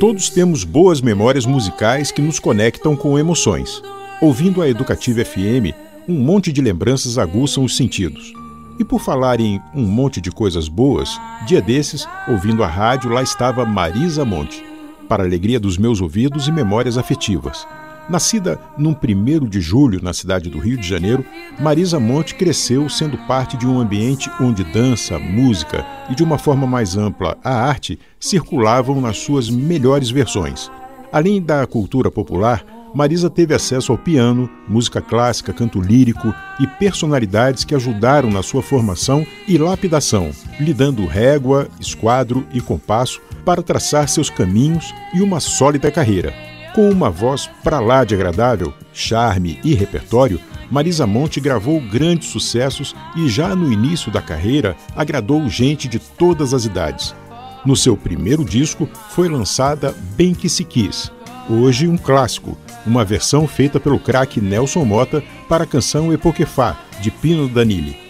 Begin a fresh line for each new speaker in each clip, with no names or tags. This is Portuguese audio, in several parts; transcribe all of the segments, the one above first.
Todos temos boas memórias musicais que nos conectam com emoções. Ouvindo a Educativa FM, um monte de lembranças aguçam os sentidos. E por falar em um monte de coisas boas, dia desses, ouvindo a rádio, lá estava Marisa Monte, para alegria dos meus ouvidos e memórias afetivas. Nascida num 1 de julho na cidade do Rio de Janeiro, Marisa Monte cresceu sendo parte de um ambiente onde dança, música e, de uma forma mais ampla, a arte circulavam nas suas melhores versões. Além da cultura popular, Marisa teve acesso ao piano, música clássica, canto lírico e personalidades que ajudaram na sua formação e lapidação, lhe dando régua, esquadro e compasso para traçar seus caminhos e uma sólida carreira. Com uma voz para lá de agradável, charme e repertório, Marisa Monte gravou grandes sucessos e já no início da carreira agradou gente de todas as idades. No seu primeiro disco foi lançada Bem Que Se Quis, hoje um clássico, uma versão feita pelo craque Nelson Mota para a canção Epoquefá, de Pino Danili.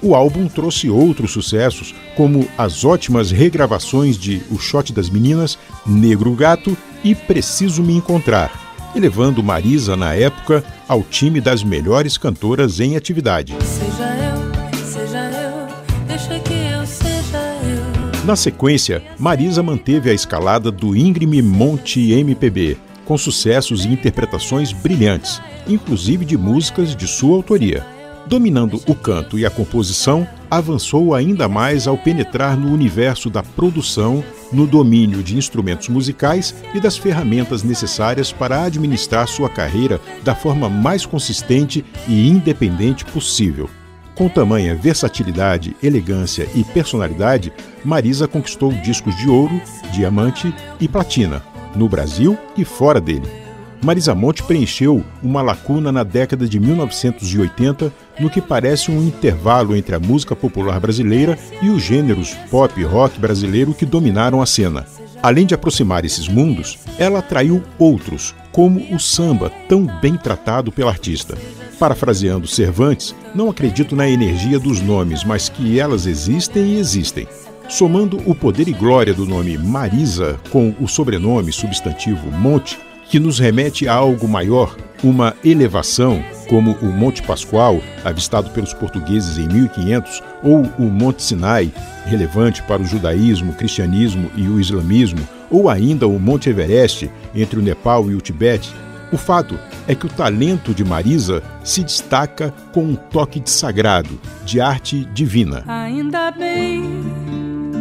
O álbum trouxe outros sucessos, como as ótimas regravações de O Shot das Meninas, Negro Gato e Preciso Me Encontrar, elevando Marisa, na época, ao time das melhores cantoras em atividade.
Seja eu, seja eu, deixa que eu seja eu.
Na sequência, Marisa manteve a escalada do íngreme Monte MPB, com sucessos e interpretações brilhantes, inclusive de músicas de sua autoria. Dominando o canto e a composição, avançou ainda mais ao penetrar no universo da produção, no domínio de instrumentos musicais e das ferramentas necessárias para administrar sua carreira da forma mais consistente e independente possível. Com tamanha versatilidade, elegância e personalidade, Marisa conquistou discos de ouro, diamante e platina, no Brasil e fora dele. Marisa Monte preencheu uma lacuna na década de 1980 no que parece um intervalo entre a música popular brasileira e os gêneros pop e rock brasileiro que dominaram a cena. Além de aproximar esses mundos, ela atraiu outros, como o samba, tão bem tratado pela artista. Parafraseando Cervantes, não acredito na energia dos nomes, mas que elas existem e existem. Somando o poder e glória do nome Marisa com o sobrenome substantivo Monte, que nos remete a algo maior, uma elevação, como o Monte Pascoal, avistado pelos portugueses em 1500, ou o Monte Sinai, relevante para o judaísmo, cristianismo e o islamismo, ou ainda o Monte Everest, entre o Nepal e o Tibete, o fato é que o talento de Marisa se destaca com um toque de sagrado, de arte divina.
Ainda bem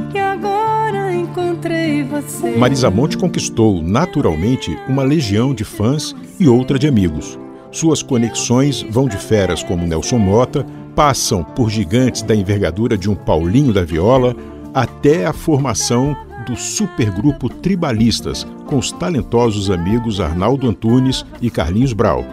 que agora encontrei.
Marisa Monte conquistou naturalmente uma legião de fãs e outra de amigos. Suas conexões vão de feras como Nelson Mota, passam por gigantes da envergadura de um Paulinho da Viola, até a formação do supergrupo Tribalistas, com os talentosos amigos Arnaldo Antunes e Carlinhos Brau.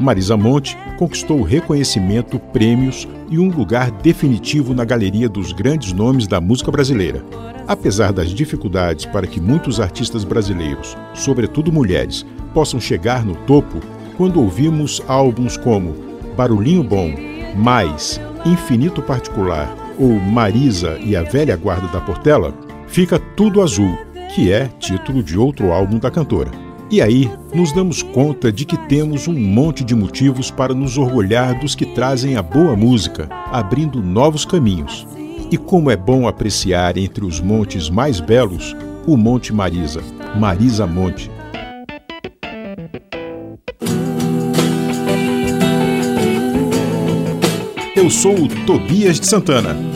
Marisa Monte conquistou reconhecimento, prêmios e um lugar definitivo na galeria dos grandes nomes da música brasileira. Apesar das dificuldades para que muitos artistas brasileiros, sobretudo mulheres, possam chegar no topo, quando ouvimos álbuns como Barulhinho Bom, Mais, Infinito Particular ou Marisa e a Velha Guarda da Portela, fica Tudo Azul, que é título de outro álbum da cantora. E aí nos damos conta de que temos um monte de motivos para nos orgulhar dos que trazem a boa música, abrindo novos caminhos. E como é bom apreciar entre os montes mais belos o Monte Marisa, Marisa Monte. Eu sou o Tobias de Santana.